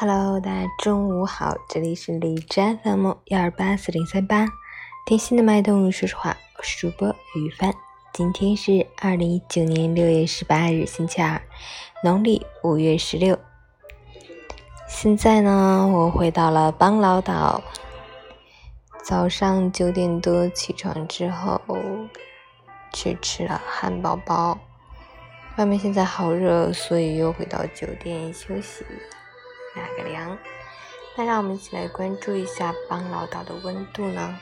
Hello，大家中午好，这里是李斋 FM 幺二八四零三八，听心的脉动，说实话，我是主播雨帆。今天是二零一九年六月十八日，星期二，农历五月十六。现在呢，我回到了邦劳岛。早上九点多起床之后，去吃了汉堡包。外面现在好热，所以又回到酒店休息，哪个凉。那让我们一起来关注一下邦劳岛的温度呢？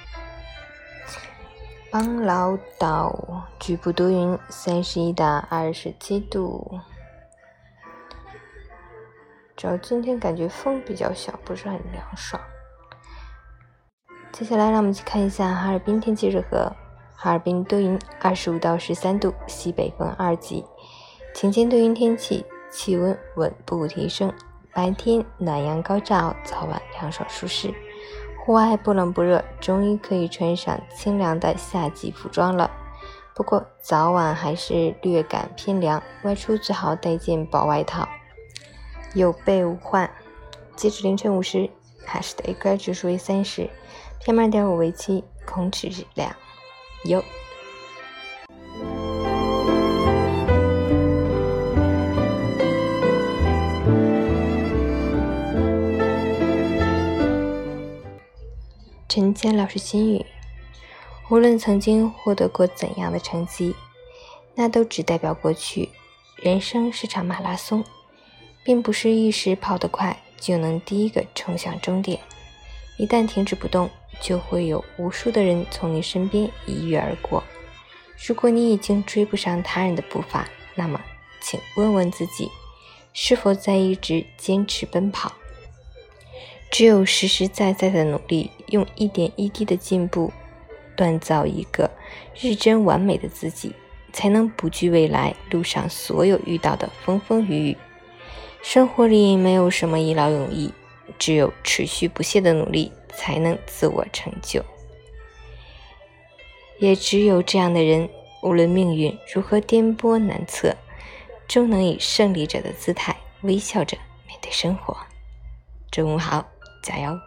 邦劳岛局部多云，三十一到二十七度。主要今天感觉风比较小，不是很凉爽。接下来让我们去看一下哈尔滨天气如何。哈尔滨多云，二十五到十三度，西北风二级，晴间多云天气，气温稳步提升。白天暖阳高照，早晚凉爽舒适。户外不冷不热，终于可以穿上清凉的夏季服装了。不过早晚还是略感偏凉，外出最好带件薄外套。有备无患。截止凌晨五时，海市的 AQI 指数为三十，PM 二点五为七，空气质量优。陈坚老师心语：无论曾经获得过怎样的成绩，那都只代表过去。人生是场马拉松。并不是一时跑得快就能第一个冲向终点，一旦停止不动，就会有无数的人从你身边一跃而过。如果你已经追不上他人的步伐，那么请问问自己，是否在一直坚持奔跑？只有实实在在的努力，用一点一滴的进步，锻造一个日臻完美的自己，才能不惧未来路上所有遇到的风风雨雨。生活里没有什么一劳永逸，只有持续不懈的努力才能自我成就。也只有这样的人，无论命运如何颠簸难测，终能以胜利者的姿态微笑着面对生活。中午好，加油。